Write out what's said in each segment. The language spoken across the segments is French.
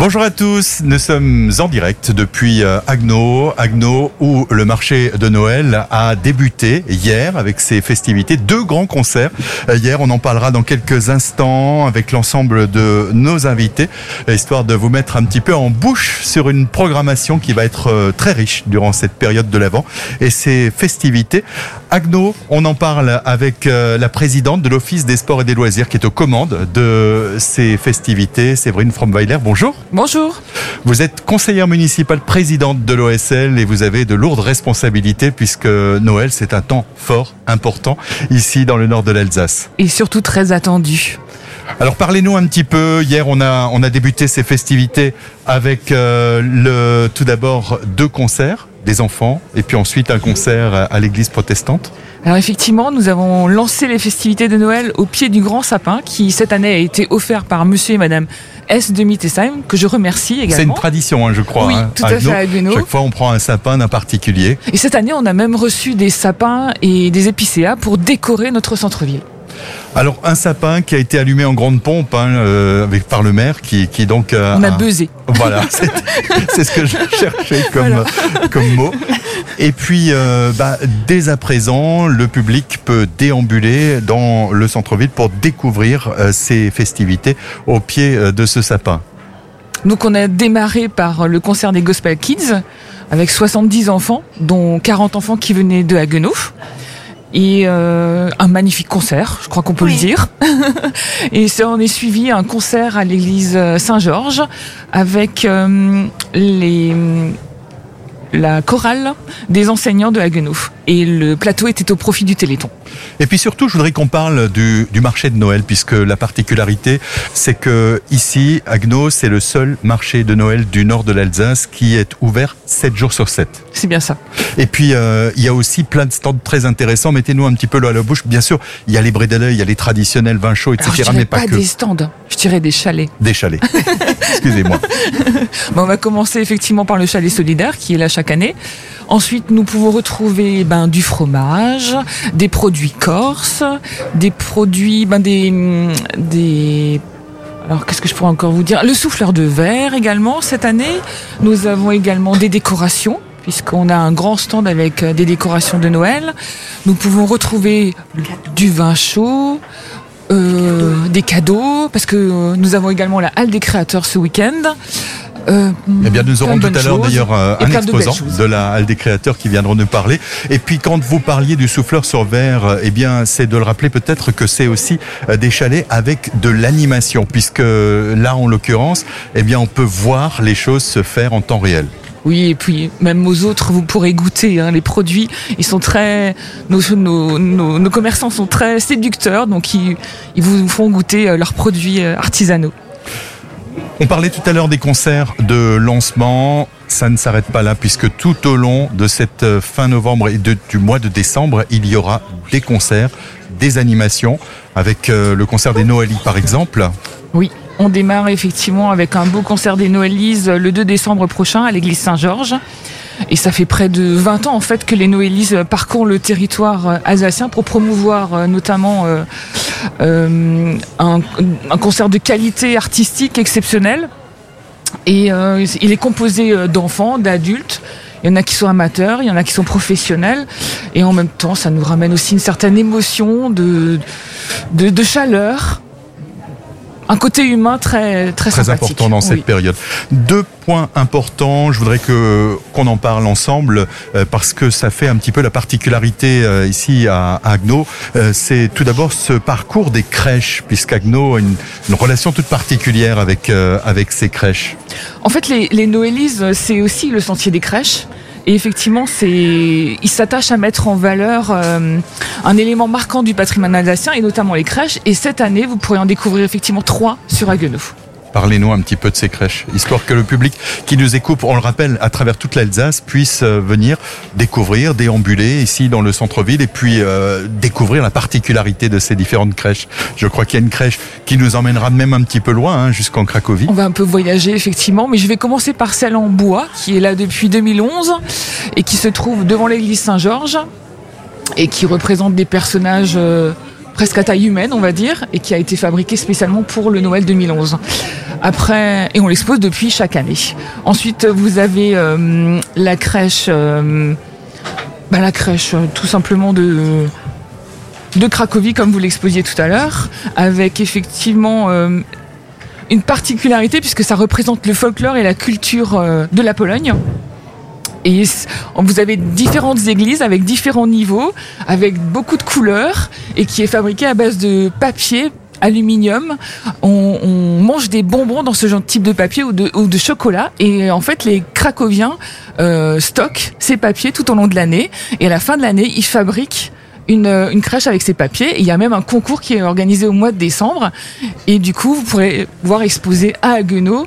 Bonjour à tous, nous sommes en direct depuis euh, Agno, Agno où le marché de Noël a débuté hier avec ses festivités, deux grands concerts. Euh, hier, on en parlera dans quelques instants avec l'ensemble de nos invités, histoire de vous mettre un petit peu en bouche sur une programmation qui va être euh, très riche durant cette période de l'Avent et ces festivités. Agno, on en parle avec la présidente de l'Office des sports et des loisirs qui est aux commandes de ces festivités, Séverine Fromweiler. Bonjour. Bonjour. Vous êtes conseillère municipale présidente de l'OSL et vous avez de lourdes responsabilités puisque Noël, c'est un temps fort, important ici dans le nord de l'Alsace. Et surtout très attendu. Alors parlez-nous un petit peu. Hier, on a on a débuté ces festivités avec euh, le tout d'abord deux concerts des enfants et puis ensuite un concert à l'église protestante. Alors effectivement, nous avons lancé les festivités de Noël au pied du grand sapin qui cette année a été offert par monsieur et madame S. de Mittesheim, que je remercie également. C'est une tradition, hein, je crois. Oui, hein, tout à fait à Chaque fois, on prend un sapin d'un particulier. Et cette année, on a même reçu des sapins et des épicéas pour décorer notre centre-ville. Alors un sapin qui a été allumé en grande pompe hein, euh, avec par le maire qui, qui donc euh, on a, buzzé. Voilà, c'est ce que je cherchais comme comme mot. Et puis euh, bah, dès à présent, le public peut déambuler dans le centre-ville pour découvrir ces festivités au pied de ce sapin. Donc on a démarré par le concert des Gospel Kids avec 70 enfants, dont 40 enfants qui venaient de Haguenau et euh, un magnifique concert, je crois qu'on peut le dire. et ça, on est suivi un concert à l'église Saint-Georges avec euh, les la chorale des enseignants de Haguenau. Et le plateau était au profit du Téléthon. Et puis surtout, je voudrais qu'on parle du, du, marché de Noël, puisque la particularité, c'est que ici, Haguenau, c'est le seul marché de Noël du nord de l'Alsace qui est ouvert 7 jours sur 7. C'est bien ça. Et puis, euh, il y a aussi plein de stands très intéressants. Mettez-nous un petit peu l'eau à la bouche. Bien sûr, il y a les brédalets, il y a les traditionnels vins chauds, etc. Alors, je mais pas, pas des stands, je dirais des chalets. Des chalets. Excusez-moi. bon, on va commencer effectivement par le chalet solidaire qui est là chaque année. Ensuite, nous pouvons retrouver ben, du fromage, des produits corses, des produits, ben, des, des alors qu'est-ce que je pourrais encore vous dire? Le souffleur de verre également cette année. Nous avons également des décorations puisqu'on a un grand stand avec des décorations de Noël. Nous pouvons retrouver du vin chaud, euh, des cadeaux, parce que nous avons également la halle des créateurs ce week-end. Euh, eh bien, nous aurons tout à l'heure d'ailleurs un exposant de, la Halle des créateurs qui viendront nous parler. Et puis, quand vous parliez du souffleur sur verre, eh bien, c'est de le rappeler peut-être que c'est aussi euh, des chalets avec de l'animation, puisque là, en l'occurrence, eh bien, on peut voir les choses se faire en temps réel. Oui, et puis même aux autres, vous pourrez goûter hein, les produits. Ils sont très, nos, nos, nos, commerçants sont très séducteurs, donc ils, ils vous font goûter euh, leurs produits artisanaux. On parlait tout à l'heure des concerts de lancement. Ça ne s'arrête pas là puisque tout au long de cette euh, fin novembre et du mois de décembre, il y aura des concerts, des animations avec euh, le concert des Noëlis par exemple. Oui, on démarre effectivement avec un beau concert des Noëlis euh, le 2 décembre prochain à l'église Saint-Georges. Et ça fait près de 20 ans en fait que les Noélises parcourent le territoire alsacien pour promouvoir notamment euh, un, concert de qualité artistique exceptionnelle. Et euh, il est composé euh, d'enfants, d'adultes. Il y en a qui sont amateurs, il y en a qui sont professionnels. Et en même temps, ça nous ramène aussi une certaine émotion de chaleur un côté humain très très, très important dans cette période. Deux points importants, je voudrais que qu'on en parle ensemble euh, parce que ça fait un petit peu la particularité euh, ici à, Agno. Euh, c'est tout d'abord ce parcours des crèches, puisqu'Agno a une, une, relation toute particulière avec avec ces crèches. En fait, les, les Noélises, c'est aussi le sentier des crèches. Et effectivement, c'est, il s'attache à mettre en valeur euh, un élément marquant du patrimoine alsacien et notamment les crèches. Et cette année, vous pourrez en découvrir effectivement trois sur Haguenau. Parlez-nous un petit peu de ces crèches, histoire que le public qui nous écoute, on le rappelle, à travers toute l'Alsace, puisse euh, venir découvrir, déambuler ici dans le centre-ville et puis euh, découvrir la particularité de ces différentes crèches. Je crois qu'il y a une crèche qui nous emmènera même un petit peu loin, hein, jusqu'en Cracovie. On va un peu voyager effectivement, mais je vais commencer par celle en bois, qui est là depuis 2011 et qui se trouve devant l'église Saint-Georges et qui représente des personnages... Euh, presque à taille humaine, on va dire, et qui a été fabriqué spécialement pour le Noël 2011. Après, et on l'expose depuis chaque année. Ensuite, vous avez euh, la crèche, euh, bah, la crèche euh, tout simplement de de Cracovie, comme vous l'exposiez tout à l'heure, avec effectivement une particularité puisque ça représente le folklore et la culture de la Pologne. Et vous avez différentes églises avec différents niveaux, avec beaucoup de couleurs, et qui est fabriqué à base de papier, aluminium. On, mange des bonbons dans ce genre de type de papier ou de, chocolat. Et en fait, les Cracoviens euh, stockent ces papiers tout au long de l'année. Et à la fin de l'année, ils fabriquent une, euh, crèche avec ces papiers. Il y a même un concours qui est organisé au mois de décembre. Et du coup, vous pourrez voir exposer à Haguenau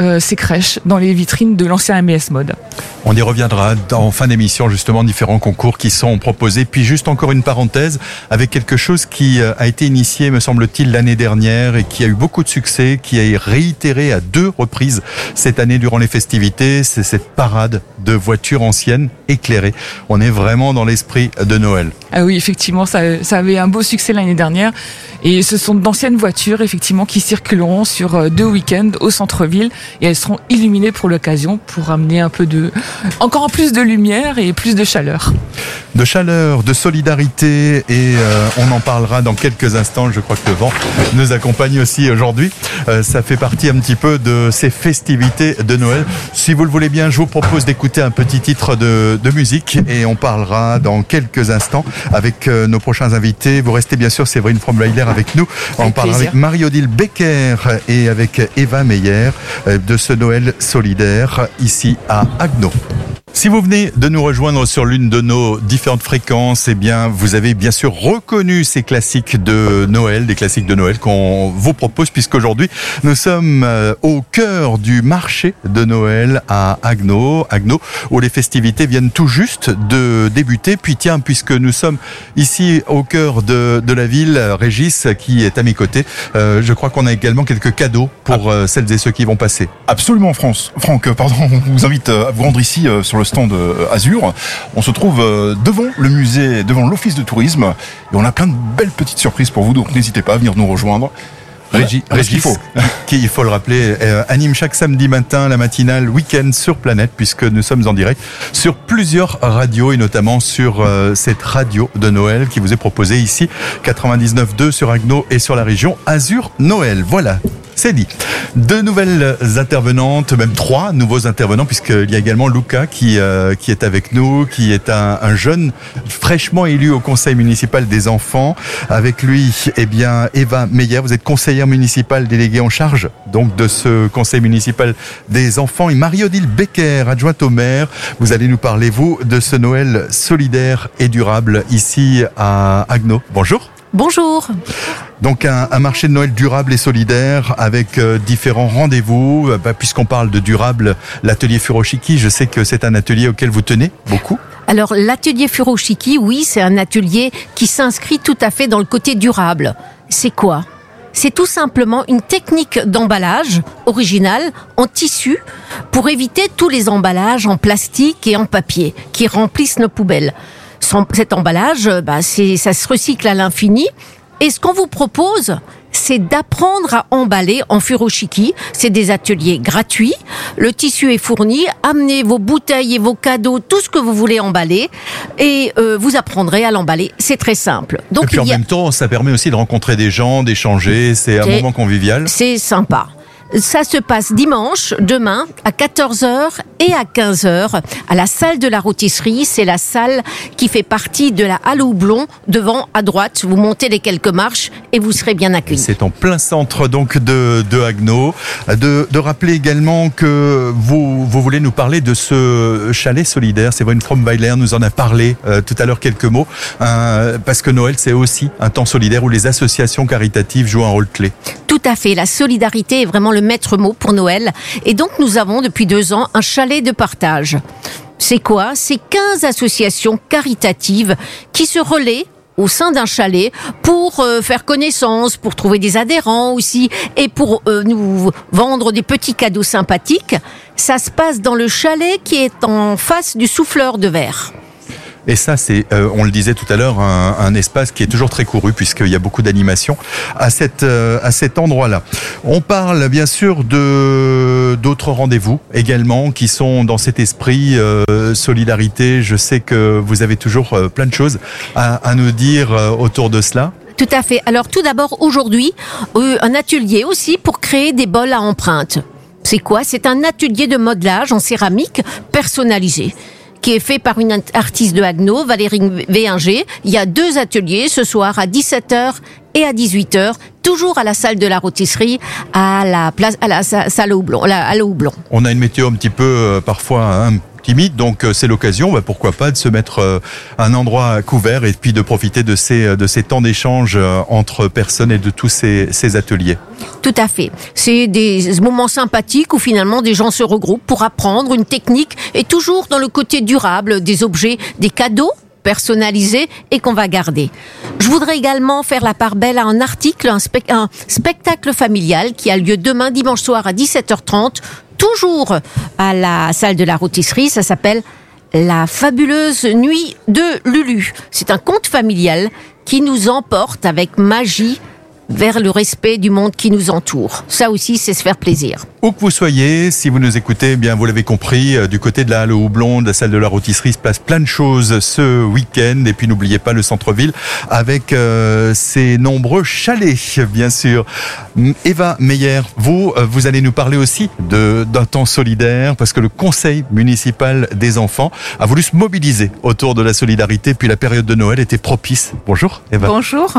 euh, ces crèches dans les vitrines de l'ancien MBS Mode. On y reviendra en fin d'émission, justement, différents concours qui sont proposés. Puis juste encore une parenthèse avec quelque chose qui euh, a été initié, me semble-t-il, l'année dernière et qui a eu beaucoup de succès, qui a réitéré à deux reprises cette année durant les festivités. C'est cette parade de voitures anciennes éclairées. On est vraiment dans l'esprit de Noël. Ah oui, effectivement, ça, avait un beau succès l'année dernière. Et ce sont d'anciennes voitures, effectivement, qui circuleront sur euh, deux week-ends au centre-ville. Et elles seront illuminées pour l'occasion, pour amener un peu de, encore plus de lumière et plus de chaleur. de chaleur, de solidarité et euh, on en parlera dans quelques instants. Je crois que le vent nous accompagne aussi aujourd'hui. Euh, ça fait partie un petit peu de ces festivités de Noël. Si vous le voulez bien, je vous propose d'écouter un petit titre de, de musique et on parlera dans quelques instants avec euh, nos prochains invités. Vous restez bien sûr Séverine Fromweiler avec nous. On plaisir. avec Marie-Odile Becker et avec Eva Meyer euh, de ce Noël solidaire ici à Agno. Si vous venez de nous rejoindre sur l'une de nos différentes fréquences, eh bien, vous avez bien sûr reconnu ces classiques de Noël, des classiques de Noël qu'on vous propose, puisqu'aujourd'hui, nous sommes euh, au cœur du marché de Noël à Agno, Agno, où les festivités viennent tout juste de débuter. Puis tiens, puisque nous sommes ici au cœur de, de la ville, Régis, qui est à mes côtés, euh, je crois qu'on a également quelques cadeaux pour euh, celles et ceux qui vont passer. Absolument, France. Franck, pardon, on vous invite à vous rendre ici euh, sur le stand euh, Azur. On se trouve euh, devant le musée, devant l'office de tourisme, et on a plein de belles petites surprises pour vous, donc n'hésitez pas à venir nous rejoindre. Régis, qu'il faut. qui, il faut le rappeler, euh, anime chaque samedi matin la matinale week-end sur Planète, puisque nous sommes en direct sur plusieurs radios et notamment sur euh, cette radio de Noël qui vous est proposée ici, 99.2 sur Agno et sur la région Azur Noël. Voilà. C'est dit. Deux nouvelles intervenantes, même trois nouveaux intervenants, puisqu'il y a également Luca qui, euh, qui est avec nous, qui est un, un jeune fraîchement élu au conseil municipal des enfants. Avec lui, eh bien, Eva Meyer, vous êtes conseillère municipale déléguée en charge donc de ce conseil municipal des enfants. Et Marie-Odile Becker, adjointe au maire, vous allez nous parler, vous, de ce Noël solidaire et durable ici à Agno. Bonjour. Bonjour. Donc un, un marché de Noël durable et solidaire avec euh, différents rendez-vous. Euh, bah, Puisqu'on parle de durable, l'atelier Furoshiki, je sais que c'est un atelier auquel vous tenez beaucoup. Alors l'atelier Furoshiki, oui, c'est un atelier qui s'inscrit tout à fait dans le côté durable. C'est quoi? C'est tout simplement une technique d'emballage originale en tissu pour éviter tous les emballages en plastique et en papier qui remplissent nos poubelles. Cet emballage, bah, ça se recycle à l'infini. Et ce qu'on vous propose, c'est d'apprendre à emballer en furoshiki. C'est des ateliers gratuits. Le tissu est fourni. Amenez vos bouteilles et vos cadeaux, tout ce que vous voulez emballer, et euh, vous apprendrez à l'emballer. C'est très simple. et Donc puis en a- même temps, ça permet aussi de rencontrer des gens, d'échanger. C'est un moment convivial. c'est sympa. Ça se passe dimanche, demain, à 14h et à 15h, à la salle de la rôtisserie. C'est la salle qui fait partie de la halle Houblon, devant, à droite. Vous montez les quelques marches et vous serez bien accueillis. C'est en plein centre donc de, de. De, de rappeler également que vous, vous voulez nous parler de ce chalet solidaire. Séverine Fromweiler nous en a parlé euh, tout à l'heure quelques mots. Euh, parce que Noël, c'est aussi un temps solidaire où les associations caritatives jouent un rôle clé. Tout à fait. La solidarité est vraiment le maître mot pour Noël. Et donc, nous avons depuis deux ans un chalet de partage. C'est quoi? C'est 15 associations caritatives qui se relaient au sein d'un chalet pour euh, faire connaissance, pour trouver des adhérents aussi et pour euh, nous vendre des petits cadeaux sympathiques. Ça se passe dans le chalet qui est en face du souffleur de verre. Et ça, c'est, euh, on le disait tout à l'heure, un, un, espace qui est toujours très couru puisqu'il y a beaucoup d'animation à, cette, euh, à cet endroit-là. On parle bien sûr de d'autres rendez-vous également qui sont dans cet esprit euh, solidarité. Je sais que vous avez toujours euh, plein de choses à, à nous dire autour de cela. Tout à fait. Alors tout d'abord aujourd'hui, un atelier aussi pour créer des bols à empreintes. C'est quoi? C'est un atelier de modelage en céramique personnalisé qui est fait par une artiste de Haguenau, Valérie Véinger. Il y a deux ateliers ce soir à 17h et à 18h, toujours à la salle de la rôtisserie, à la place, à la salle au houblon, à. On a une météo un petit peu euh, parfois hein, donc euh, c'est l'occasion, bah, pourquoi pas, de se mettre euh, un endroit couvert et puis de profiter de ces de ces temps d'échange entre personnes et de tous ces, ateliers. Tout à fait. C'est des moments sympathiques où finalement des gens se regroupent pour apprendre une technique et toujours dans le côté durable des objets, des cadeaux personnalisés et qu'on va garder. Je voudrais également faire la part belle à un article, un spectacle familial qui a lieu demain dimanche soir à 17h30, toujours à la salle de la rôtisserie. Ça s'appelle La fabuleuse nuit de Lulu. C'est un conte familial qui nous emporte avec magie vers le respect du monde qui nous entoure. Ça aussi, c'est se faire plaisir. Où que vous soyez, si vous nous écoutez, eh bien vous l'avez compris, euh, du côté de la Halle Houblon, de la salle de la rôtisserie, se passe plein de choses ce week-end. Et puis n'oubliez pas le centre-ville avec euh, ses nombreux chalets, bien sûr. Eva Meyer, vous, euh, vous allez nous parler aussi d'un temps solidaire parce que le Conseil municipal des enfants a voulu se mobiliser autour de la solidarité. Puis la période de Noël était propice. Bonjour, Eva. Bonjour.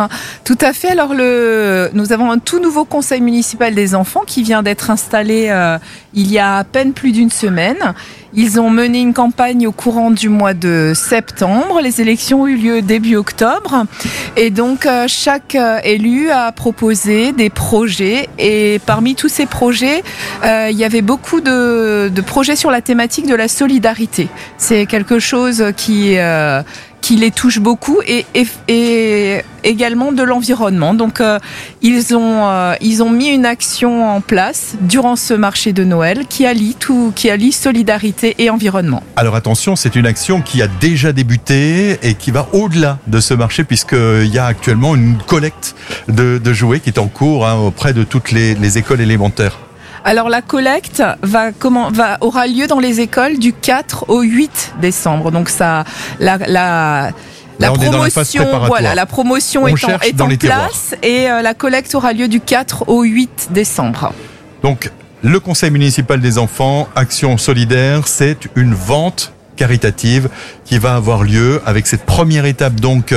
Tout à fait. Alors le, nous avons un tout nouveau Conseil municipal des enfants qui vient d'être installé euh, il y a à peine plus d'une semaine. Ils ont mené une campagne au courant du mois de septembre. Les élections ont eu lieu début octobre. Et donc, euh, chaque euh, élu a proposé des projets. Et parmi tous ces projets, il y avait beaucoup de, projets sur la thématique de la solidarité. C'est quelque chose qui qui les touche beaucoup et, également de l'environnement. Donc euh, ils ont euh, ils ont mis une action en place durant ce marché de Noël qui allie tout qui allie solidarité et environnement. Alors attention, c'est une action qui a déjà débuté et qui va au-delà de ce marché puisqu'il y a actuellement une collecte de, jouets qui est en cours hein, auprès de toutes les écoles élémentaires. Alors la collecte va, comment, va, aura lieu dans les écoles du 4 au 8 décembre. Donc ça, la, la la promotion, voilà, la promotion est en, est en place et euh, la collecte aura lieu du 4 au 8 décembre. Donc, le Conseil municipal des enfants, Action solidaire, c'est une vente caritative qui va avoir lieu avec cette première étape donc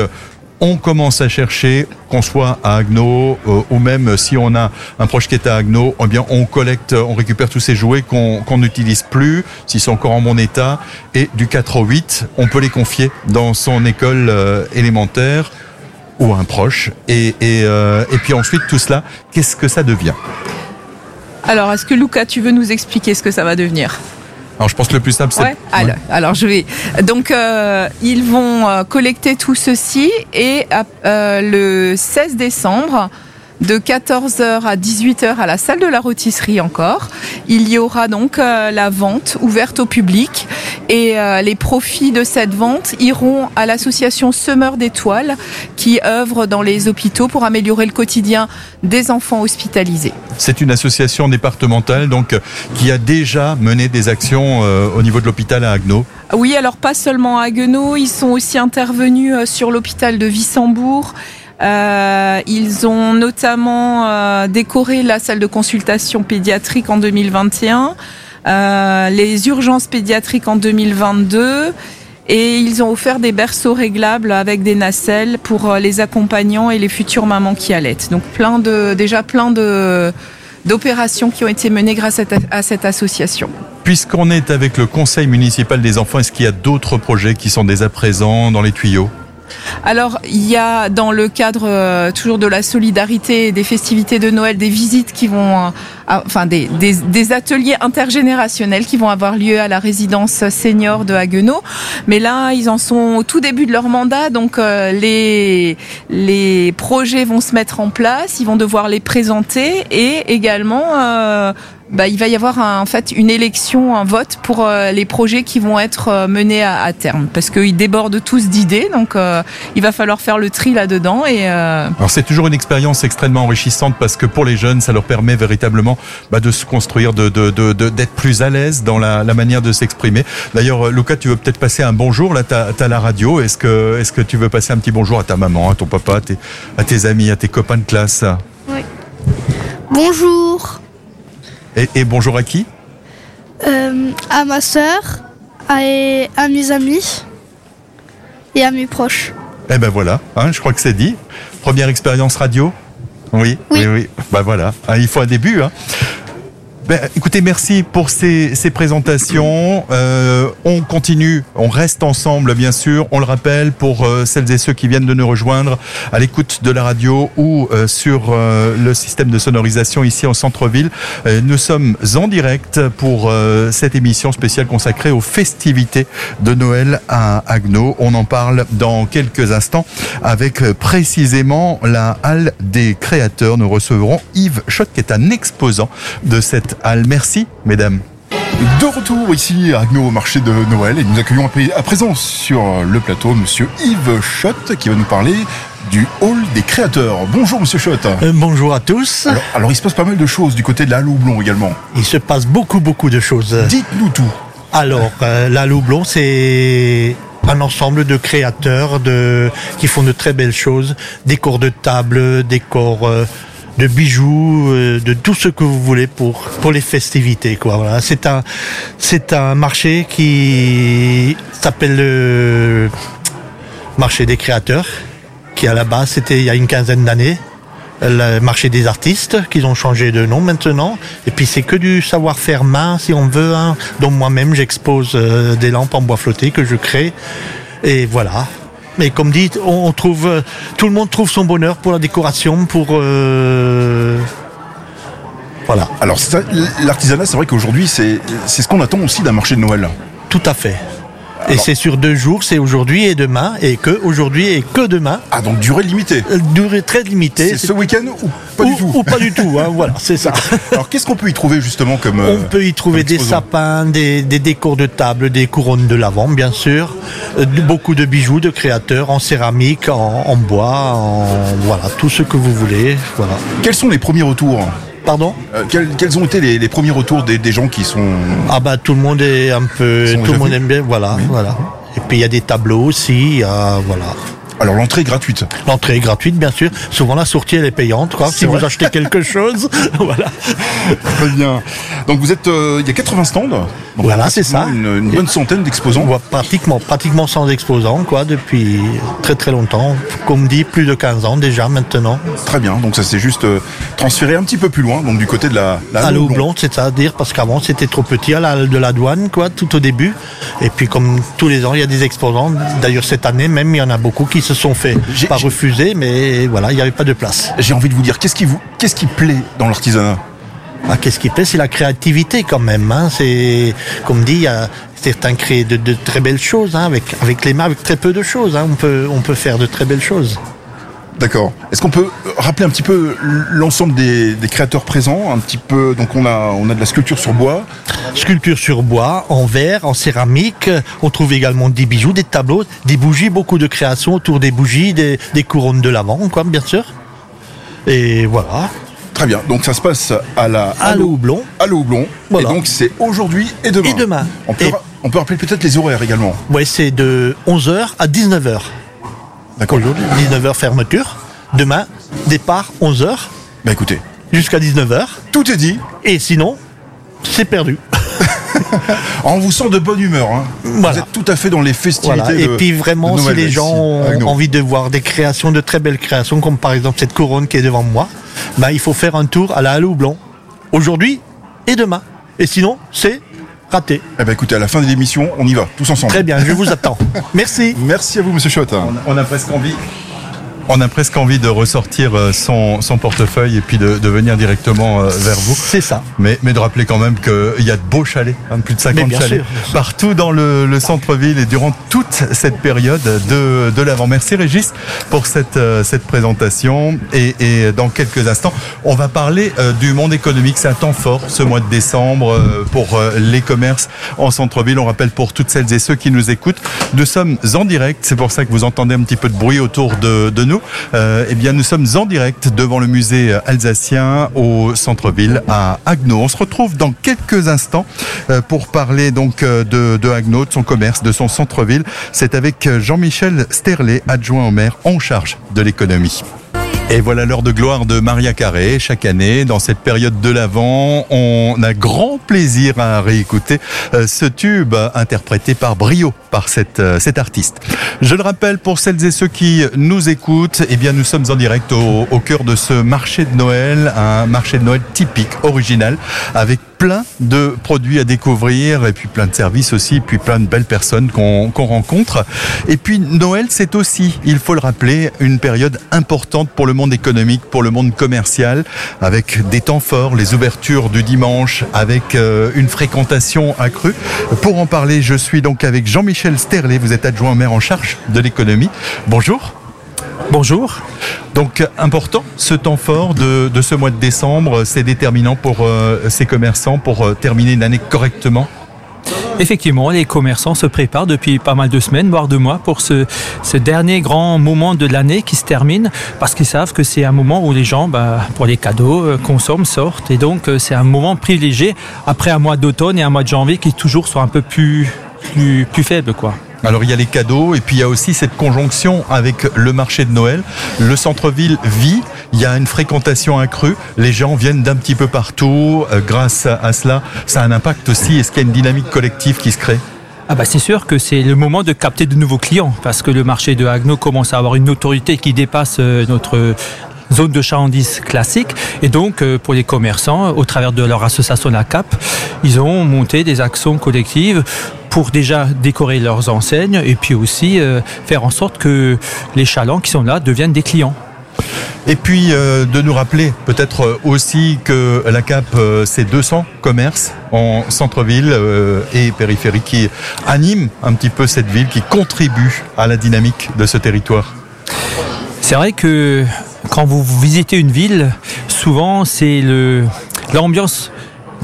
on commence à chercher, qu'on soit à Agno euh, ou même si on a un proche qui est à Agno, eh bien on collecte, on récupère tous ces jouets qu'on n'utilise plus, s'ils sont encore en bon état, et du 4 au 8, on peut les confier dans son école euh, élémentaire ou un proche. Et, euh, et puis ensuite, tout cela, qu'est-ce que ça devient? Alors, est-ce que Luca, tu veux nous expliquer ce que ça va devenir? Alors je pense que le plus simple c'est. Alors, alors, je vais. Donc euh, ils vont euh, collecter tout ceci et euh, le 16 décembre de 14h à 18h à la salle de la rôtisserie encore. Il y aura donc la vente ouverte au public et les profits de cette vente iront à l'association Semeur d'étoiles qui œuvre dans les hôpitaux pour améliorer le quotidien des enfants hospitalisés. C'est une association départementale donc qui a déjà mené des actions euh, au niveau de l'hôpital à Agno. Oui, alors pas seulement à Agno, ils sont aussi intervenus euh, sur l'hôpital de Wissembourg. Euh, ils ont notamment décoré la salle de consultation pédiatrique en 2021, les urgences pédiatriques en 2022 et ils ont offert des berceaux réglables avec des nacelles pour les accompagnants et les futures mamans qui allaitent. Donc plein de déjà plein de d'opérations qui ont été menées grâce à, cette association. Puisqu'on est avec le Conseil municipal des enfants, est-ce qu'il y a d'autres projets qui sont dès à présent dans les tuyaux? Alors, il y a dans le cadre euh, toujours de la solidarité et des festivités de Noël des visites qui vont, euh, enfin des, ateliers intergénérationnels qui vont avoir lieu à la résidence senior de Haguenau. Mais là, ils en sont au tout début de leur mandat, donc euh, les les projets vont se mettre en place, ils vont devoir les présenter et également bah, il va y avoir un- en fait une élection, un vote pour euh, les projets qui vont être euh, menés à, à terme, parce qu'ils débordent tous d'idées, donc euh, il va falloir faire le tri là-dedans et euh, Alors c'est toujours une expérience extrêmement enrichissante parce que pour les jeunes, ça leur permet véritablement bah, de se construire, de de- de- de- d'être plus à l'aise dans la, la manière de s'exprimer. D'ailleurs, euh, Luca, tu veux peut-être passer un bonjour. Là, tu as, la radio. Est-ce que, est-ce que tu veux passer un petit bonjour à ta maman, à ton papa, à tes, à tes amis, à tes copains de classe? Bonjour et, et bonjour à qui euh, à ma sœur, à, mes amis et à mes proches. Eh ben voilà, hein, je crois que c'est dit. Première expérience radio Oui, oui, Oui. oui. Bah voilà, Ah, il faut un début. Hein. Ben, écoutez, merci pour ces, ces présentations. Euh, on continue, on reste ensemble, bien sûr. On le rappelle pour euh, celles et ceux qui viennent de nous rejoindre à l'écoute de la radio ou euh, sur euh, le système de sonorisation ici au centre-ville. Nous sommes en direct pour cette émission spéciale consacrée aux festivités de Noël à Agno. On en parle dans quelques instants avec précisément la halle des créateurs. Nous recevrons Yves Schott qui est un exposant de cette halle. Merci, mesdames. De retour ici à Agno au marché de Noël et nous accueillons à pré- à présent sur le plateau Monsieur Yves Schott qui va nous parler du hall des créateurs. Bonjour Monsieur Schott. Euh, bonjour à tous. Alors, alors, il se passe pas mal de choses du côté de la halle Houblon également. Il se passe beaucoup, beaucoup de choses. Dites-nous tout. Alors, euh, la Loublon, c'est un ensemble de créateurs de, qui font de très belles choses. Décors de table, décors euh, de bijoux, euh, de tout ce que vous voulez pour, pour les festivités. Quoi. C'est, un, c'est un marché qui s'appelle le marché des créateurs, qui à la base, c'était il y a une quinzaine d'années le marché des artistes, qu'ils ont changé de nom maintenant. Et puis c'est que du savoir-faire main, si on veut. Hein. Donc moi-même, j'expose euh, des lampes en bois flotté que je crée. Et voilà. Mais comme dit, on on trouve, euh, tout le monde trouve son bonheur pour la décoration, pour euh, voilà, Alors l'artisanat, c'est vrai qu'aujourd'hui c'est ce qu'on attend aussi d'un marché de Noël. tout à fait. Et c'est sur deux jours, c'est aujourd'hui et demain, et que aujourd'hui et que demain. Ah donc durée limitée. Euh, Durée très limitée. C'est ce week-end ou pas ou, du tout ou pas du tout, hein, voilà, c'est ça. Alors qu'est-ce qu'on peut y trouver justement comme euh, On peut y trouver des sapins, des, des décors de table, des couronnes de l'avant, bien sûr, euh, beaucoup de bijoux de créateurs en céramique, en, en bois, en voilà, tout ce que vous voulez. Voilà. Quels sont les premiers retours? Pardon Euh, quels, quels ont été les, les premiers retours des, des gens qui sont Ah bah tout le monde est un peu, tout le monde aime bien, voilà, voilà. Et puis il y a des tableaux aussi, a, voilà. Alors l'entrée est gratuite. L'entrée est gratuite, bien sûr. Souvent la sortie elle est payante, quoi. Si vous achetez quelque chose, voilà. Très bien. Donc vous êtes, euh, il y a 80 stands. Donc, Voilà, c'est ça. Une, une bonne centaine d'exposants. voit pratiquement, pratiquement sans exposants, quoi, depuis très très longtemps. Comme dit, plus de 15 ans déjà maintenant. Très bien. Donc ça s'est juste euh, transféré un petit peu plus loin, donc du côté de la, la à blonde, c'est-à-dire parce qu'avant c'était trop petit à la de la douane, quoi, tout au début. Et puis comme tous les ans, il y a des exposants. D'ailleurs cette année même, il y en a beaucoup qui se sont fait J'ai- pas refuser, mais voilà, il n'y avait pas de place. J'ai envie de vous dire, qu'est-ce qui vous, qu'est-ce qui plaît dans l'artisanat? Ah, Qu'est-ce qui plaît, c'est la créativité quand même. Hein. C'est comme dit, certains créent de, de très belles choses hein, avec avec les mains, avec très peu de choses. Hein. On peut on peut faire de très belles choses. D'accord. Est-ce qu'on peut euh, rappeler un petit peu l'ensemble des, des créateurs présents Un petit peu. Donc on a, on a de la sculpture sur bois. Sculpture sur bois, en verre, en céramique. On trouve également des bijoux, des tableaux, des bougies, beaucoup de créations autour des bougies, des, des couronnes de l'avant, quoi, bien sûr. Et voilà, Très bien. Donc ça se passe à la à houblon. à l'eau Houblon. Voilà. Et donc c'est aujourd'hui et demain. Et demain. On peut, Et- on peut rappeler peut-être les horaires également. Ouais, c'est de 11h à 19h. D'accord. Aujourd'hui, 19h fermeture. Demain, départ 11h Bah écoutez, jusqu'à 19h. tout est dit. Et sinon, c'est perdu. On vous sent de bonne humeur. Hein. Voilà. Vous êtes tout à fait dans les festivités. Voilà. Et de- puis vraiment, si les gens ont envie de voir des créations, de très belles créations, comme par exemple cette couronne qui est devant moi, ben, il faut faire un tour à la Halle Houblon. Aujourd'hui et demain. Et sinon, c'est raté. Eh ben écoutez, à la fin de l'émission, on y va, tous ensemble. Très bien, je vous attends. Merci. Merci à vous, Monsieur Schott. On a presque envie On a presque envie de ressortir euh, son, son portefeuille et puis de, de venir directement euh, vers vous. C'est ça. Mais, mais de rappeler quand même qu'il y a de beaux chalets, hein, plus de Mais 50 bien chalets, sûr, partout dans le, le centre-ville et durant toute cette période de, de l'avant. Merci Régis pour cette, euh, cette présentation. Et, et dans quelques instants, on va parler du monde économique. C'est un temps fort ce mois de décembre pour les commerces en centre-ville. On rappelle pour toutes celles et ceux qui nous écoutent, nous sommes en direct. C'est pour ça que vous entendez un petit peu de bruit autour de, de nous. Euh, eh bien, nous sommes en direct devant le musée alsacien au centre-ville à Agno. On se retrouve dans quelques instants euh, pour parler donc euh, de, de de son commerce, de son centre-ville. C'est avec euh, Jean-Michel Sterlet, adjoint au maire en charge de l'économie. Et voilà l'heure de gloire de Maria Carré. Chaque année, dans cette période de l'Avent, on a grand plaisir à réécouter euh, ce tube interprété par brio par cette, euh, cet artiste. Je le rappelle pour celles et ceux qui nous écoutent, eh bien nous sommes en direct au, au cœur de ce marché de Noël, un marché de Noël typique, original, avec plein de produits à découvrir et puis plein de services aussi, puis plein de belles personnes qu'on qu'on rencontre. Et puis Noël, c'est aussi, il faut le rappeler, une période importante pour le monde économique, pour le monde commercial, avec des temps forts, les ouvertures du dimanche, avec euh, une fréquentation accrue. Pour en parler, je suis donc avec Jean-Michel Sterlet, vous êtes adjoint maire en charge de l'économie. Bonjour. Bonjour. Donc important ce temps fort de, de ce mois de décembre, c'est déterminant pour euh, ces commerçants pour euh, terminer une année correctement? Effectivement, les commerçants se préparent depuis pas mal de semaines, voire de mois, pour ce, ce dernier grand moment de l'année qui se termine, parce qu'ils savent que c'est un moment où les gens, bah, pour les cadeaux, euh, consomment, sortent, et donc c'est un moment privilégié après un mois d'automne et un mois de janvier qui toujours sont un peu plus, plus, plus faibles, quoi. Alors il y a les cadeaux et puis il y a aussi cette conjonction avec le marché de Noël. Le centre-ville vit, il y a une fréquentation accrue, les gens viennent d'un petit peu partout. Euh, grâce à, cela, ça a un impact aussi. Est-ce qu'il y a une dynamique collective qui se crée? Ah bah c'est sûr que c'est le moment de capter de nouveaux clients parce que le marché de Agno commence à avoir une autorité qui dépasse euh, notre zone de chalandise classique et donc euh, pour les commerçants au travers de leur association la CAP ils ont monté des actions collectives pour déjà décorer leurs enseignes et puis aussi euh, faire en sorte que les chalands qui sont là deviennent des clients. Et puis euh, de nous rappeler peut-être aussi que la CAP, euh, c'est 200 commerces en centre-ville euh, et périphérie qui animent un petit peu cette ville, qui contribuent à la dynamique de ce territoire. C'est vrai que quand vous visitez une ville, souvent c'est l'ambiance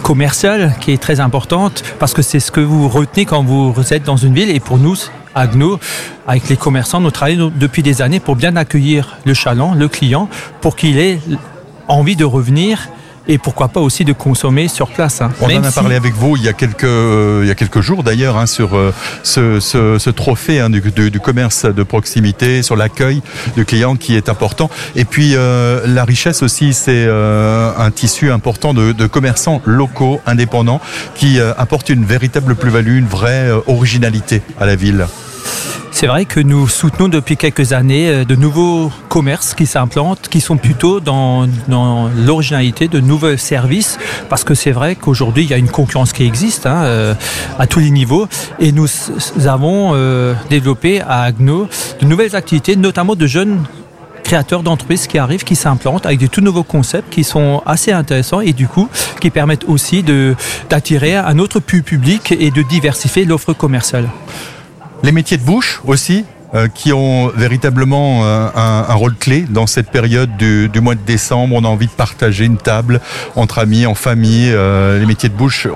commerciale qui est très importante parce que c'est ce que vous retenez quand vous êtes dans une ville. Et pour nous à Gno, avec les commerçants, nous travaillons depuis des années pour bien accueillir le chaland, le client, pour qu'il ait envie de revenir et pourquoi pas aussi de consommer sur place. hein. On Même en a si- parlé avec vous il y a quelques, euh, il y a quelques jours d'ailleurs hein, sur euh, ce, ce, ce trophée hein, du, du- du commerce de proximité, sur l'accueil du client qui est important. Et puis euh, la richesse aussi, c'est euh, un tissu important de, de commerçants locaux, indépendants, qui euh, apportent une véritable plus-value, une vraie originalité à la ville. C'est vrai que nous soutenons depuis quelques années euh, de nouveaux commerces qui s'implantent, qui sont plutôt dans, dans l'originalité de nouveaux services, parce que c'est vrai qu'aujourd'hui il y a une concurrence qui existe hein, euh, à tous les niveaux, et nous avons euh, développé à Agno de nouvelles activités, notamment de jeunes créateurs d'entreprises qui arrivent, qui s'implantent avec des tout nouveaux concepts qui sont assez intéressants et du coup qui permettent aussi d'attirer un autre pu- public et de diversifier l'offre commerciale. Les métiers de bouche aussi, euh, qui ont véritablement euh, un, rôle clé dans cette période du, mois de décembre. On a envie de partager une table entre amis, en famille. Euh, les métiers de bouche,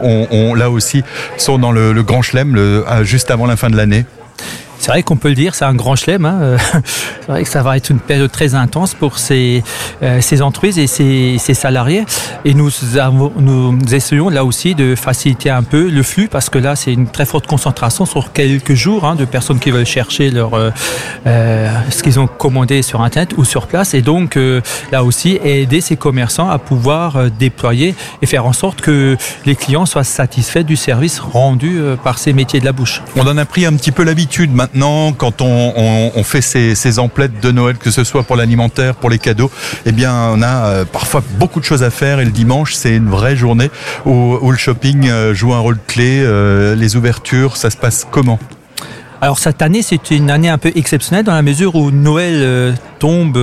là aussi, sont dans le, le grand chelem, le- juste avant la fin de l'année. C'est vrai qu'on peut le dire, c'est un grand chelem. hein. Euh, C'est vrai que ça va être une période très intense pour ces, euh, ces entreprises et ces, ces salariés. Et nous, avons, nous essayons là aussi de faciliter un peu le flux parce que là, c'est une très forte concentration sur quelques jours hein, de personnes qui veulent chercher leur, euh, ce qu'ils ont commandé sur Internet ou sur place. Et donc, là aussi, aider ces commerçants à pouvoir déployer et faire en sorte que les clients soient satisfaits du service rendu par ces métiers de la bouche. On en a pris un petit peu l'habitude maintenant quand on, fait ces, emplettes de Noël, que ce soit pour l'alimentaire, pour les cadeaux. Eh bien, on a euh, parfois beaucoup de choses à faire et le dimanche, c'est une vraie journée où, le shopping euh, joue un rôle clé. Euh, les ouvertures, ça se passe comment? Alors cette année, c'est une année un peu exceptionnelle dans la mesure où Noël tombe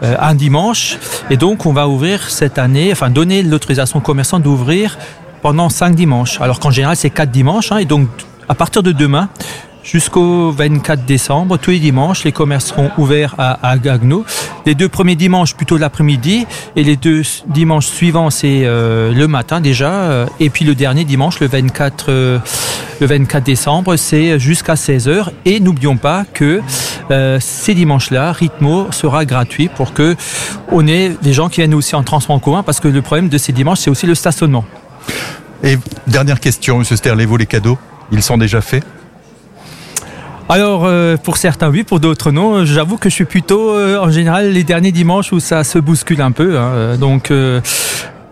un dimanche. Et donc, on va ouvrir cette année, enfin donner l'autorisation aux commerçants d'ouvrir pendant cinq dimanches. Alors qu'en général, c'est quatre dimanches. hein. et donc, à partir de demain, jusqu'au 24 décembre, tous les dimanches, les commerces seront ouverts à, à Gagno. Les deux premiers dimanches, plutôt l'après-midi. Et les deux dimanches suivants, c'est euh, le matin déjà. euh, Et puis le dernier dimanche, le 24, euh, le 24 décembre, c'est jusqu'à 16h. Et n'oublions pas que ces dimanches-là, Ritmo sera gratuit pour que on ait des gens qui viennent aussi en transport en commun parce que le problème de ces dimanches, c'est aussi le stationnement. Et dernière question, Monsieur Sterlevo, les cadeaux, ils sont déjà faits? Alors, euh, pour certains, oui, pour d'autres, non. J'avoue que je suis plutôt, euh, en général, les derniers dimanches où ça se bouscule un peu. hein. Donc, euh,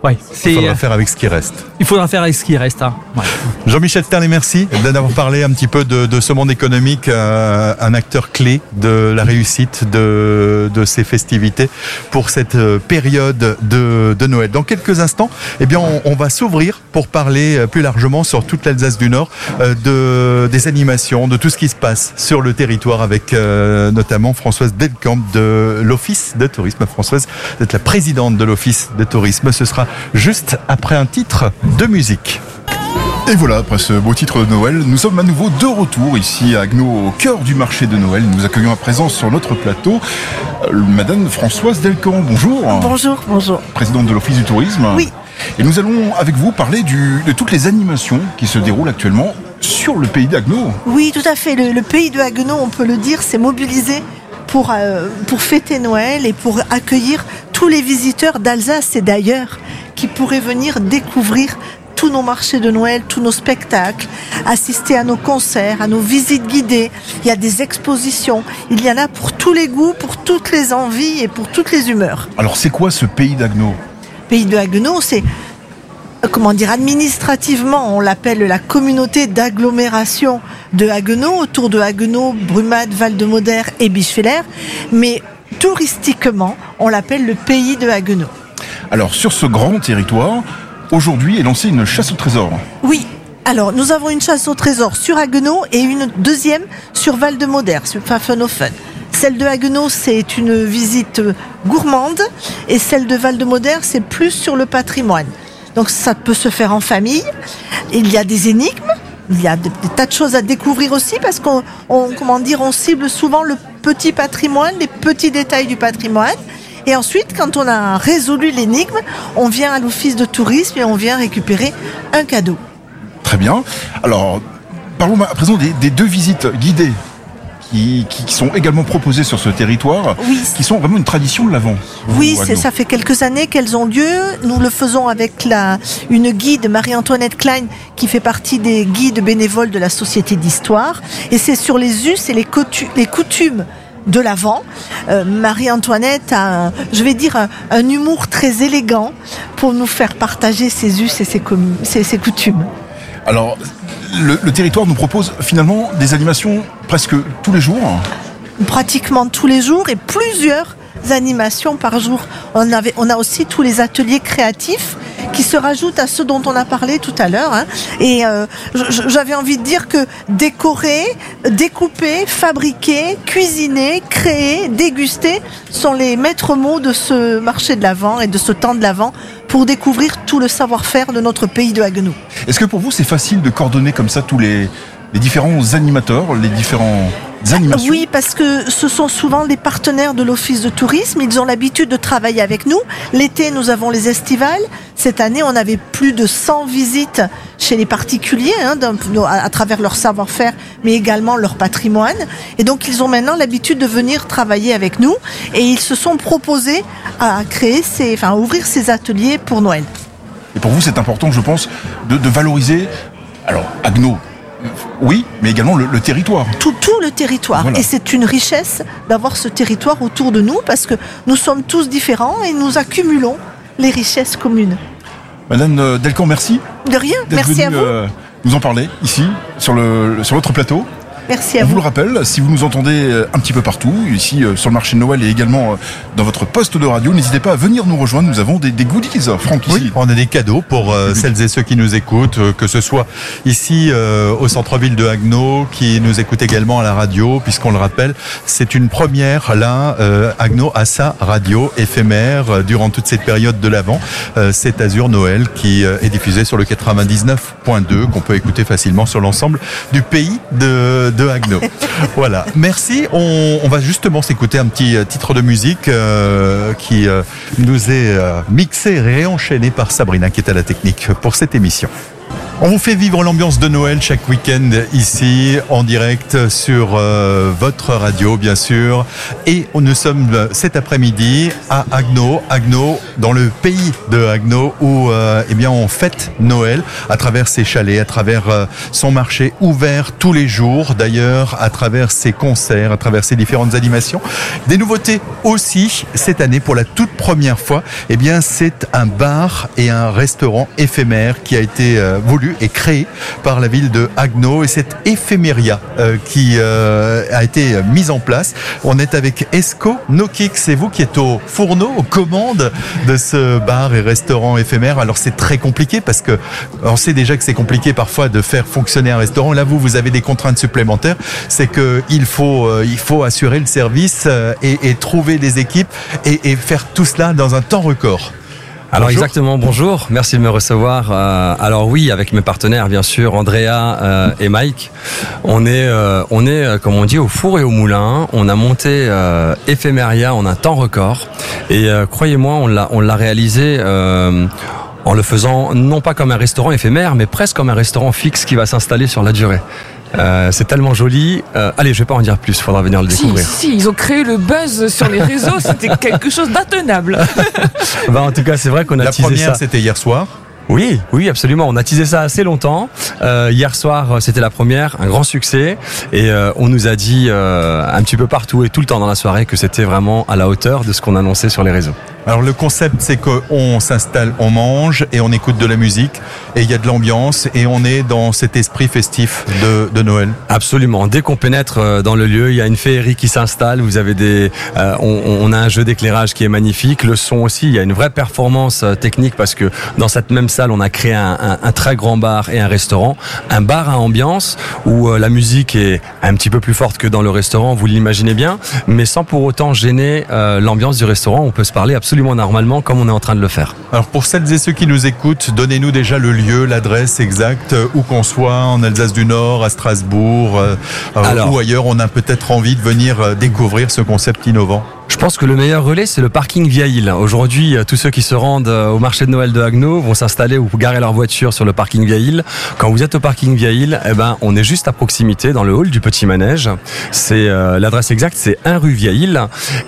ouais, Il faudra faire avec ce qui reste. il faudra faire avec ce qui reste. hein. Ouais. Jean-Michel Sterlet, merci d'en avoir parlé un petit peu de, de ce monde économique, euh, un acteur clé de la réussite de, de ces festivités pour cette euh, période de, de Noël. Dans quelques instants, eh bien, on, on va s'ouvrir pour parler euh, plus largement sur toute l'Alsace du Nord euh, de, des animations, de tout ce qui se passe sur le territoire avec euh, notamment Françoise Delcamp de l'Office de tourisme. Françoise, vous êtes la présidente de l'Office de tourisme. Ce sera juste après un titre de musique. Et voilà, après ce beau titre de Noël, nous sommes à nouveau de retour ici à Agno, au cœur du marché de Noël. Nous accueillons à présent sur notre plateau euh, Madame Françoise Delcamp. Bonjour. Bonjour, bonjour. Présidente de l'Office du tourisme. Oui. Et nous allons avec vous parler du, de toutes les animations qui se déroulent actuellement sur le pays d'Agno. Oui, tout à fait. Le, le pays de Haguenau, on peut le dire, s'est mobilisé pour, euh, pour fêter Noël et pour accueillir tous les visiteurs d'Alsace et d'ailleurs qui pourraient venir découvrir tous nos marchés de Noël, tous nos spectacles, assister à nos concerts, à nos visites guidées. Il y a des expositions. Il y en a pour tous les goûts, pour toutes les envies et pour toutes les humeurs. Alors c'est quoi ce pays d'Agno? Pays de Haguenau, c'est comment dire administrativement, on l'appelle la communauté d'agglomération de Haguenau, autour de Haguenau, Brumade, Val-de-Moder et Bischfeller, mais touristiquement, on l'appelle le pays de Haguenau. Alors sur ce grand territoire, aujourd'hui est lancée une chasse au trésor. Oui. Alors, nous avons une chasse au trésor sur Haguenau et une deuxième sur Val-de-Moder, sur Pfaffenhofen. Celle de Haguenau, c'est une visite gourmande et celle de Val-de-Moder, c'est plus sur le patrimoine. Donc, ça peut se faire en famille. Il y a des énigmes, il y a des, tas de choses à découvrir aussi parce qu'on, on- comment dire, on cible souvent le petit patrimoine, les petits détails du patrimoine. Et ensuite, quand on a résolu l'énigme, on vient à l'office de tourisme et on vient récupérer un cadeau. Très bien. Alors, parlons à présent des deux visites guidées qui, qui- qui sont également proposées sur ce territoire, Oui. qui sont vraiment une tradition de l'avant. Oui, ça fait quelques années qu'elles ont lieu. Nous le faisons avec la, une guide, Marie-Antoinette Klein, qui fait partie des guides bénévoles de la Société d'Histoire. Et c'est sur les us et les, coutu- les coutumes de l'Avent. Euh, Marie-Antoinette a, un- je vais dire, un, un humour très élégant pour nous faire partager ses us et ses- ses coutumes. Alors, le, territoire nous propose finalement des animations presque tous les jours. pratiquement tous les jours et plusieurs animations par jour. On, a aussi tous les ateliers créatifs qui se rajoutent à ceux dont on a parlé tout à l'heure. hein. Et euh, j'avais envie de dire que décorer, découper, fabriquer, cuisiner, créer, déguster sont les maîtres mots de ce marché de l'Avent et de ce temps de l'Avent pour découvrir tout le savoir-faire de notre pays de Haguenau. Est-ce que pour vous, c'est facile de coordonner comme ça tous les, les différents animateurs, les différents animations Oui, parce que ce sont souvent des partenaires de l'Office de tourisme. Ils ont l'habitude de travailler avec nous. L'été, nous avons les estivales. Cette année, on avait plus de 100 visites chez les particuliers, hein, à, travers leur savoir-faire, mais également leur patrimoine. Et donc, ils ont maintenant l'habitude de venir travailler avec nous. Et ils se sont proposés à créer ces, enfin, à ouvrir ces ateliers pour Noël. Et pour vous, c'est important, je pense, de, de valoriser, alors, Agno, oui, mais également le, le territoire. tout, territoire. Voilà. Et c'est une richesse d'avoir ce territoire autour de nous parce que nous sommes tous différents et nous accumulons les richesses communes. Madame euh, Delcamp, merci De rien, merci venue à vous. euh, nous en parler ici, sur, le, sur plateau. Merci à On vous vous. le rappelle, si vous nous entendez euh, un petit peu partout, ici euh, sur le marché de Noël et également euh, dans votre poste de radio, n'hésitez pas à venir nous rejoindre. Nous avons des, des goodies, Franck, ici. Oui, on a des cadeaux pour euh, celles et ceux qui nous écoutent, euh, que ce soit ici euh, au centre-ville de Agno, qui nous écoutent également à la radio, puisqu'on le rappelle, c'est une première là, euh, Agno à sa radio éphémère euh, durant toute cette période de l'Avent. Euh, c'est Azur Noël qui euh, est diffusé sur le 99.2, qu'on peut écouter facilement sur l'ensemble du pays de, de Agno. voilà, merci. On, on va justement s'écouter un petit euh, titre de musique euh, qui euh, nous est euh, mixé et réenchaîné par Sabrina qui est à la technique pour cette émission. On vous fait vivre l'ambiance de Noël chaque week-end ici en direct sur euh, votre radio bien sûr. Et nous sommes euh, cet après-midi à Agno, Agno dans le pays de Agno où euh, eh bien on fête Noël à travers ses chalets, à travers son marché ouvert tous les jours d'ailleurs, à travers ses concerts, à travers ses différentes animations. Des nouveautés aussi cette année pour la toute première fois, eh bien c'est un bar et un restaurant éphémère qui a été euh, voulu et créé par la ville de Agno et cette éphéméria euh, qui euh, a été mise en place. On est avec Esco Nokix, c'est vous qui êtes au fourneau, aux commandes de ce bar et restaurant éphémère. Alors c'est très compliqué parce que on sait déjà que c'est compliqué parfois de faire fonctionner un restaurant. Là vous vous avez des contraintes supplémentaires, c'est que il faut euh, il faut assurer le service et, trouver des équipes et faire tout cela dans un temps record. Alors Bonjour. exactement, bonjour, merci de me recevoir. Euh, alors oui, avec mes partenaires bien sûr, Andrea euh, et Mike, on est, euh, on est comme on dit au four et au moulin. On a monté euh, Ephemeria en un temps record et euh, croyez-moi, on l'a, on l'a réalisé. euh, en le faisant non pas comme un restaurant éphémère, mais presque comme un restaurant fixe qui va s'installer sur la durée. Euh, c'est tellement joli. Euh, allez, je vais pas en dire plus. Faudra venir le Si, découvrir. si, ils ont créé le buzz sur les réseaux, c'était quelque chose d'intenable. Bah, en tout cas, c'est vrai qu'on a La teasé première ça. c'était hier soir. Oui, oui, absolument. On a teasé ça assez longtemps. Euh, hier soir, c'était la première, un grand succès, et euh, on nous a dit euh, un petit peu partout et tout le temps dans la soirée que c'était vraiment à la hauteur de ce qu'on annonçait sur les réseaux. Alors le concept c'est qu'on s'installe, on mange et on écoute de la musique et il y a de l'ambiance et on est dans cet esprit festif de, Noël. Absolument. Dès qu'on pénètre euh, dans le lieu, il y a une féerie qui s'installe. Vous avez des, euh, on, a un jeu d'éclairage qui est magnifique. Le son aussi. Il y a une vraie performance euh, technique parce que dans cette même salle, on a créé un, très grand bar et un restaurant, un bar à ambiance où la musique est un petit peu plus forte que dans le restaurant. Vous l'imaginez bien, mais sans pour autant gêner l'ambiance du restaurant. On peut se parler absolument normalement comme on est en train de le faire. Alors pour celles et ceux qui nous écoutent, donnez-nous déjà le lieu, l'adresse exacte, euh, où qu'on soit, en Alsace du Nord, à Strasbourg, euh, euh, Alors. ou ailleurs, on a peut-être envie de venir découvrir ce concept innovant. Je pense que le meilleur relais, c'est le parking Vieille-Île. Aujourd'hui, euh, tous ceux qui se rendent au marché de Noël de Haguenau vont s'installer ou garer leur voiture sur le parking Vieille-Île. Quand vous êtes au parking Vieille-Île, eh ben, on est juste à proximité, dans le hall du Petit Manège. C'est euh, l'adresse exacte, c'est 1 rue Vieille-Île.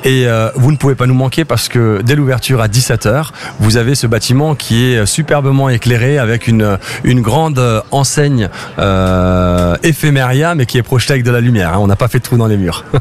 Et euh, vous ne pouvez pas nous manquer parce que dès l'ouverture à 17h, vous avez ce bâtiment qui est superbement éclairé avec une, une grande euh, enseigne euh, éphéméria, mais qui est projetée avec de la lumière. hein. On n'a pas fait de trou dans les murs.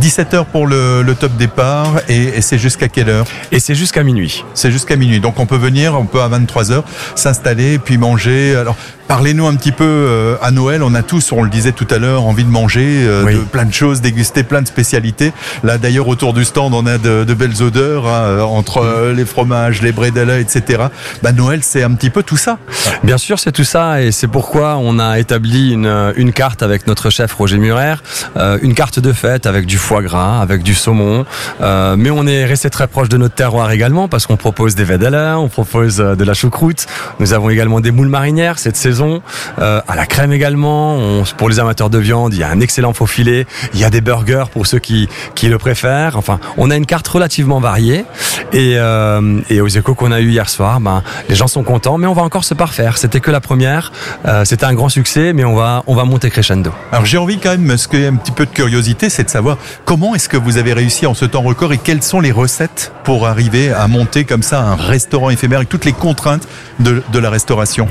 17h pour le, le top départ et, et c'est jusqu'à quelle heure? Et c'est jusqu'à minuit. C'est jusqu'à minuit. Donc on peut venir, on peut à 23h s'installer puis manger. Alors parlez-nous un petit peu euh, à Noël. On a tous, on le disait tout à l'heure, envie de manger euh, Oui. de plein de choses, déguster plein de spécialités. Là d'ailleurs autour du stand, on a de, de belles odeurs hein, euh, entre euh, les fromages, les bredela, etc. Bah Noël, c'est un petit peu tout ça. Bien sûr, c'est tout ça et c'est pourquoi on a établi une, une carte avec notre chef Roger Murer, euh, une carte de fête avec du foie gras, avec du saumon, euh, mais on est resté très proche de notre terroir également parce qu'on propose des vedella, on propose euh, de la choucroute, nous avons également des moules marinières cette saison, euh, à la crème également, pour les amateurs de viande, il y a un excellent faux filet, il y a des burgers pour ceux qui, qui le préfèrent, enfin on a une carte relativement variée. Et, euh, aux échos qu'on a eu hier soir, ben, les gens sont contents, mais on va encore se parfaire. C'était que la première, euh, c'était un grand succès, mais on va, on va monter crescendo. Alors j'ai envie quand même, ce qu'il y a un petit peu de curiosité, c'est de savoir comment est-ce que vous avez réussi en ce temps record et quelles sont les recettes pour arriver à monter comme ça un restaurant éphémère avec toutes les contraintes de la restauration?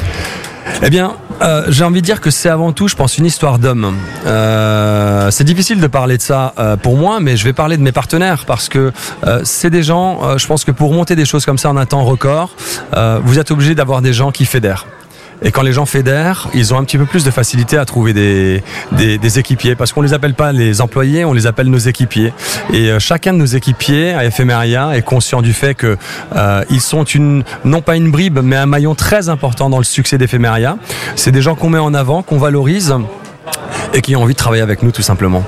Eh bien, euh, j'ai envie de dire que c'est avant tout, je pense, une histoire d'homme. Euh, c'est difficile de parler de ça euh, pour moi, mais je vais parler de mes partenaires parce que euh, c'est des gens, je pense que pour monter des choses comme ça en un temps record, vous êtes obligé d'avoir des gens qui fédèrent. Et quand les gens fédèrent, ils ont un petit peu plus de facilité à trouver des, équipiers. Parce qu'on les appelle pas les employés, on les appelle nos équipiers. Et euh, chacun de nos équipiers à Ephemeria est conscient du fait que euh, sont non pas une bribe, mais un maillon très important dans le succès d'Ephemeria. C'est des gens qu'on met en avant, qu'on valorise et qui ont envie de travailler avec nous tout simplement.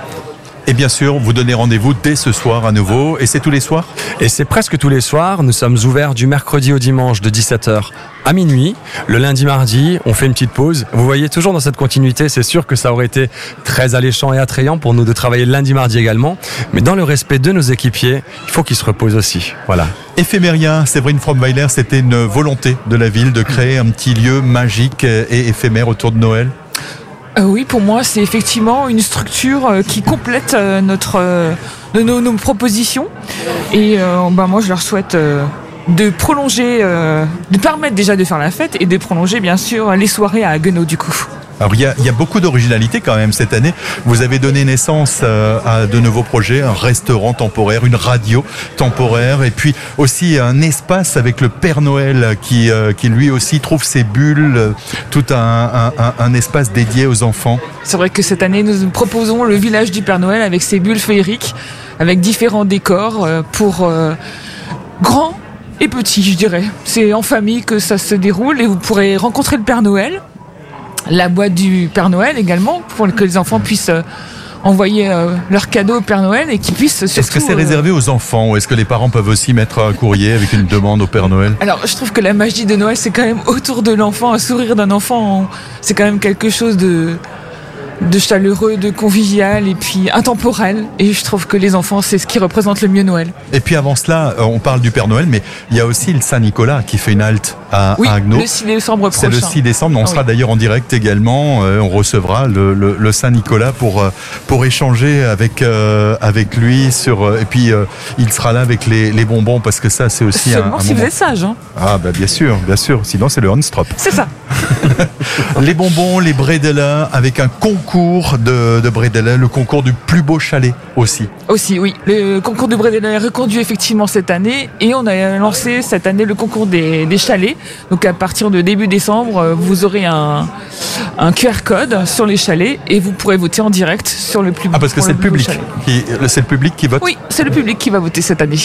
Et bien sûr, vous donnez rendez-vous dès ce soir à nouveau. Et c'est tous les soirs Et c'est presque tous les soirs. Nous sommes ouverts du mercredi au dimanche de 17h à minuit. Le lundi, mardi, on fait une petite pause. Vous voyez, toujours dans cette continuité, c'est sûr que ça aurait été très alléchant et attrayant pour nous de travailler le lundi, mardi également. Mais dans le respect de nos équipiers, il faut qu'ils se reposent aussi. Voilà. Éphéméria, Séverine Fromweiler, c'était une volonté de la ville de créer un petit lieu magique et éphémère autour de Noël Euh, oui, pour moi, c'est effectivement une structure euh, qui complète euh, notre, nos, nos propositions. Et bah, moi, je leur souhaite de prolonger, de permettre déjà de faire la fête et de prolonger, bien sûr, les soirées à Haguenau, du coup. Alors il y, a, beaucoup d'originalité quand même cette année. Vous avez donné naissance euh, à de nouveaux projets, un restaurant temporaire, une radio temporaire, et puis aussi un espace avec le Père Noël qui, euh, lui aussi trouve ses bulles, euh, tout un, un- espace dédié aux enfants. C'est vrai que cette année, nous proposons le village du Père Noël avec ses bulles féeriques, avec différents décors pour grands et petits, je dirais. C'est en famille que ça se déroule et vous pourrez rencontrer le Père Noël, la boîte du Père Noël également, pour que les enfants puissent euh, envoyer euh, leurs cadeaux au Père Noël et qu'ils puissent. Est-ce que c'est euh, réservé aux enfants ou est-ce que les parents peuvent aussi mettre un courrier avec une demande au Père Noël? Alors, je trouve que la magie de Noël, c'est quand même autour de l'enfant, un sourire d'un enfant, c'est quand même quelque chose de, de chaleureux, de convivial et puis intemporel. Et je trouve que les enfants, c'est ce qui représente le mieux Noël. Et puis avant cela, euh, on parle du Père Noël, mais il y a aussi le Saint-Nicolas qui fait une halte à, Oui, à le 6 décembre C'est prochain. le 6 décembre. On Ah sera oui. d'ailleurs en direct également. Euh, on recevra le, le- le Saint-Nicolas pour, euh, pour échanger avec, euh, avec lui. Sur, et puis, euh, il sera là avec les, les bonbons parce que ça, c'est aussi un, Seulement un si vous êtes sage. Hein. Ah, bah, bien sûr, bien sûr. Sinon, c'est le Hanstrop. C'est ça. Les bonbons, les bredela, avec un concours de, de le concours du plus beau chalet aussi. Aussi, oui. Le concours de Brédéla est reconduit effectivement cette année et on a lancé cette année le concours des, des chalets. Donc à partir de début décembre, euh, vous aurez un, un QR code sur les chalets et vous pourrez voter en direct sur le public. Ah, parce que c'est le public c'est le public qui vote. Oui, c'est le public qui va voter cette année.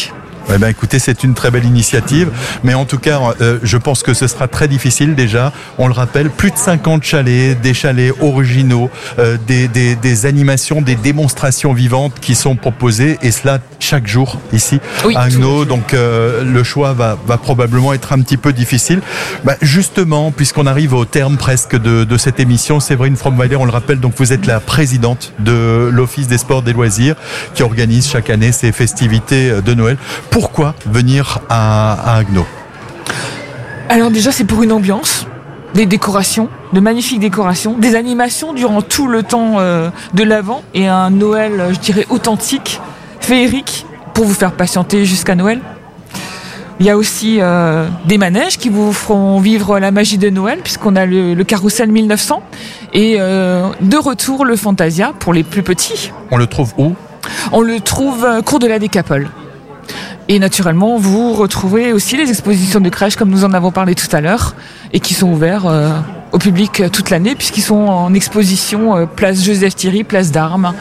Eh ben, écoutez, c'est une très belle initiative, mais en tout cas, euh, je pense que ce sera très difficile déjà. On le rappelle, plus de 50 chalets, des chalets originaux, euh, des, des, des animations, des démonstrations vivantes qui sont proposées, et cela chaque jour ici Oui, à Agno. Donc euh, le choix va, va probablement être un petit peu difficile. Bah, justement, puisqu'on arrive au terme presque de, de cette émission, Séverine Fromweiler, on le rappelle, donc vous êtes la présidente de l'Office des sports des loisirs qui organise chaque année ces festivités de Noël. Pourquoi venir à, à Agno? Alors déjà, c'est pour une ambiance, des décorations, de magnifiques décorations, des animations durant tout le temps euh, de l'Avent et un Noël, euh, je dirais, authentique, féerique, pour vous faire patienter jusqu'à Noël. Il y a aussi euh, des manèges qui vous feront vivre la magie de Noël, puisqu'on a le, le carrousel 1900 et euh, de retour le Fantasia pour les plus petits. On le trouve où? On le trouve cours de la Décapole. Et naturellement, vous retrouvez aussi les expositions de crèche comme nous en avons parlé tout à l'heure et qui sont ouverts euh, au public euh, toute l'année puisqu'ils sont en exposition euh, place Joseph Thierry, place d'Armes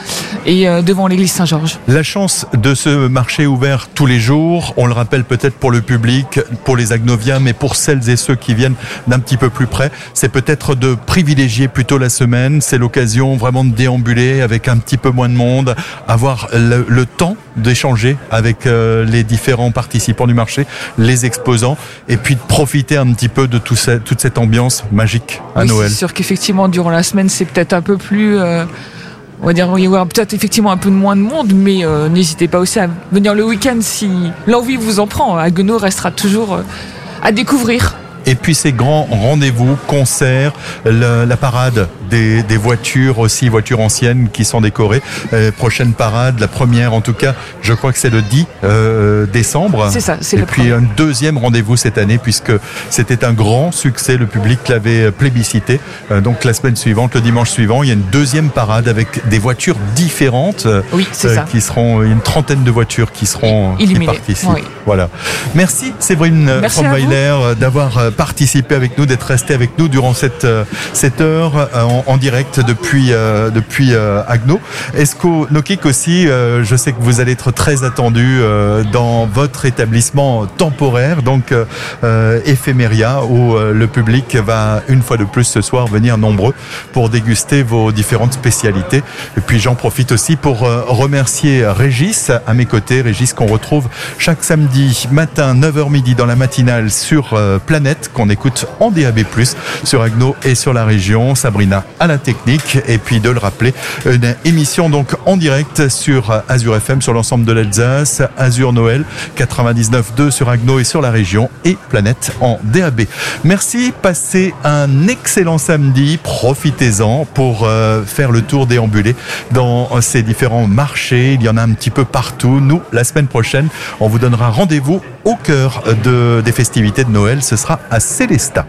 et devant l'église Saint-Georges. La chance de ce marché ouvert tous les jours, on le rappelle peut-être pour le public, pour les agnoviens, mais pour celles et ceux qui viennent d'un petit peu plus près, c'est peut-être de privilégier plutôt la semaine. C'est l'occasion vraiment de déambuler avec un petit peu moins de monde, avoir le temps d'échanger avec euh, les différents participants du marché, les exposants, et puis de profiter un petit peu de tout ça- toute cette ambiance magique à Oui, Noël. C'est sûr qu'effectivement, durant la semaine, c'est peut-être un peu plus. euh, on va dire, il y aura peut-être effectivement un peu moins de monde, mais euh, n'hésitez pas aussi à venir le week-end si l'envie vous en prend. Haguenau restera toujours euh, à découvrir. Et puis ces grands rendez-vous, concerts, le- la parade des, des voitures aussi, voitures anciennes qui sont décorées. Euh, prochaine parade, la première en tout cas, je crois que c'est le 10 euh, décembre. C'est ça, c'est Et le puis premier. un deuxième rendez-vous cette année puisque c'était un grand succès, le public l'avait plébiscité. Euh, donc la semaine suivante, le dimanche suivant, il y a une deuxième parade avec des voitures différentes Oui, c'est ça. qui seront, il y a une trentaine de voitures qui seront qui Illuminées, participent. oui. Voilà. Merci Séverine euh, d'avoir participé avec nous, d'être resté avec nous durant cette, euh, cette heure euh, en, en direct depuis, euh, depuis euh, Agno. Esco Nokik aussi, euh, je sais que vous allez être très attendu euh, dans votre établissement temporaire, donc Ephemeria, où le public va une fois de plus ce soir venir nombreux pour déguster vos différentes spécialités. Et puis j'en profite aussi pour remercier Régis à mes côtés, Régis qu'on retrouve chaque samedi matin 9h midi dans la matinale sur Planète qu'on écoute en DAB+, sur Agno et sur la région. Sabrina à la technique et puis de le rappeler, une émission donc en direct sur Azure FM, sur l'ensemble de l'Alsace, Azure Noël 99.2 sur Agno et sur la région et Planète en DAB. Merci, passez un excellent samedi, profitez-en pour euh, faire le tour déambuler dans ces différents marchés, il y en a un petit peu partout. Nous, la semaine prochaine, on vous donnera rendez-vous au cœur des festivités de Noël, ce sera à Célestat.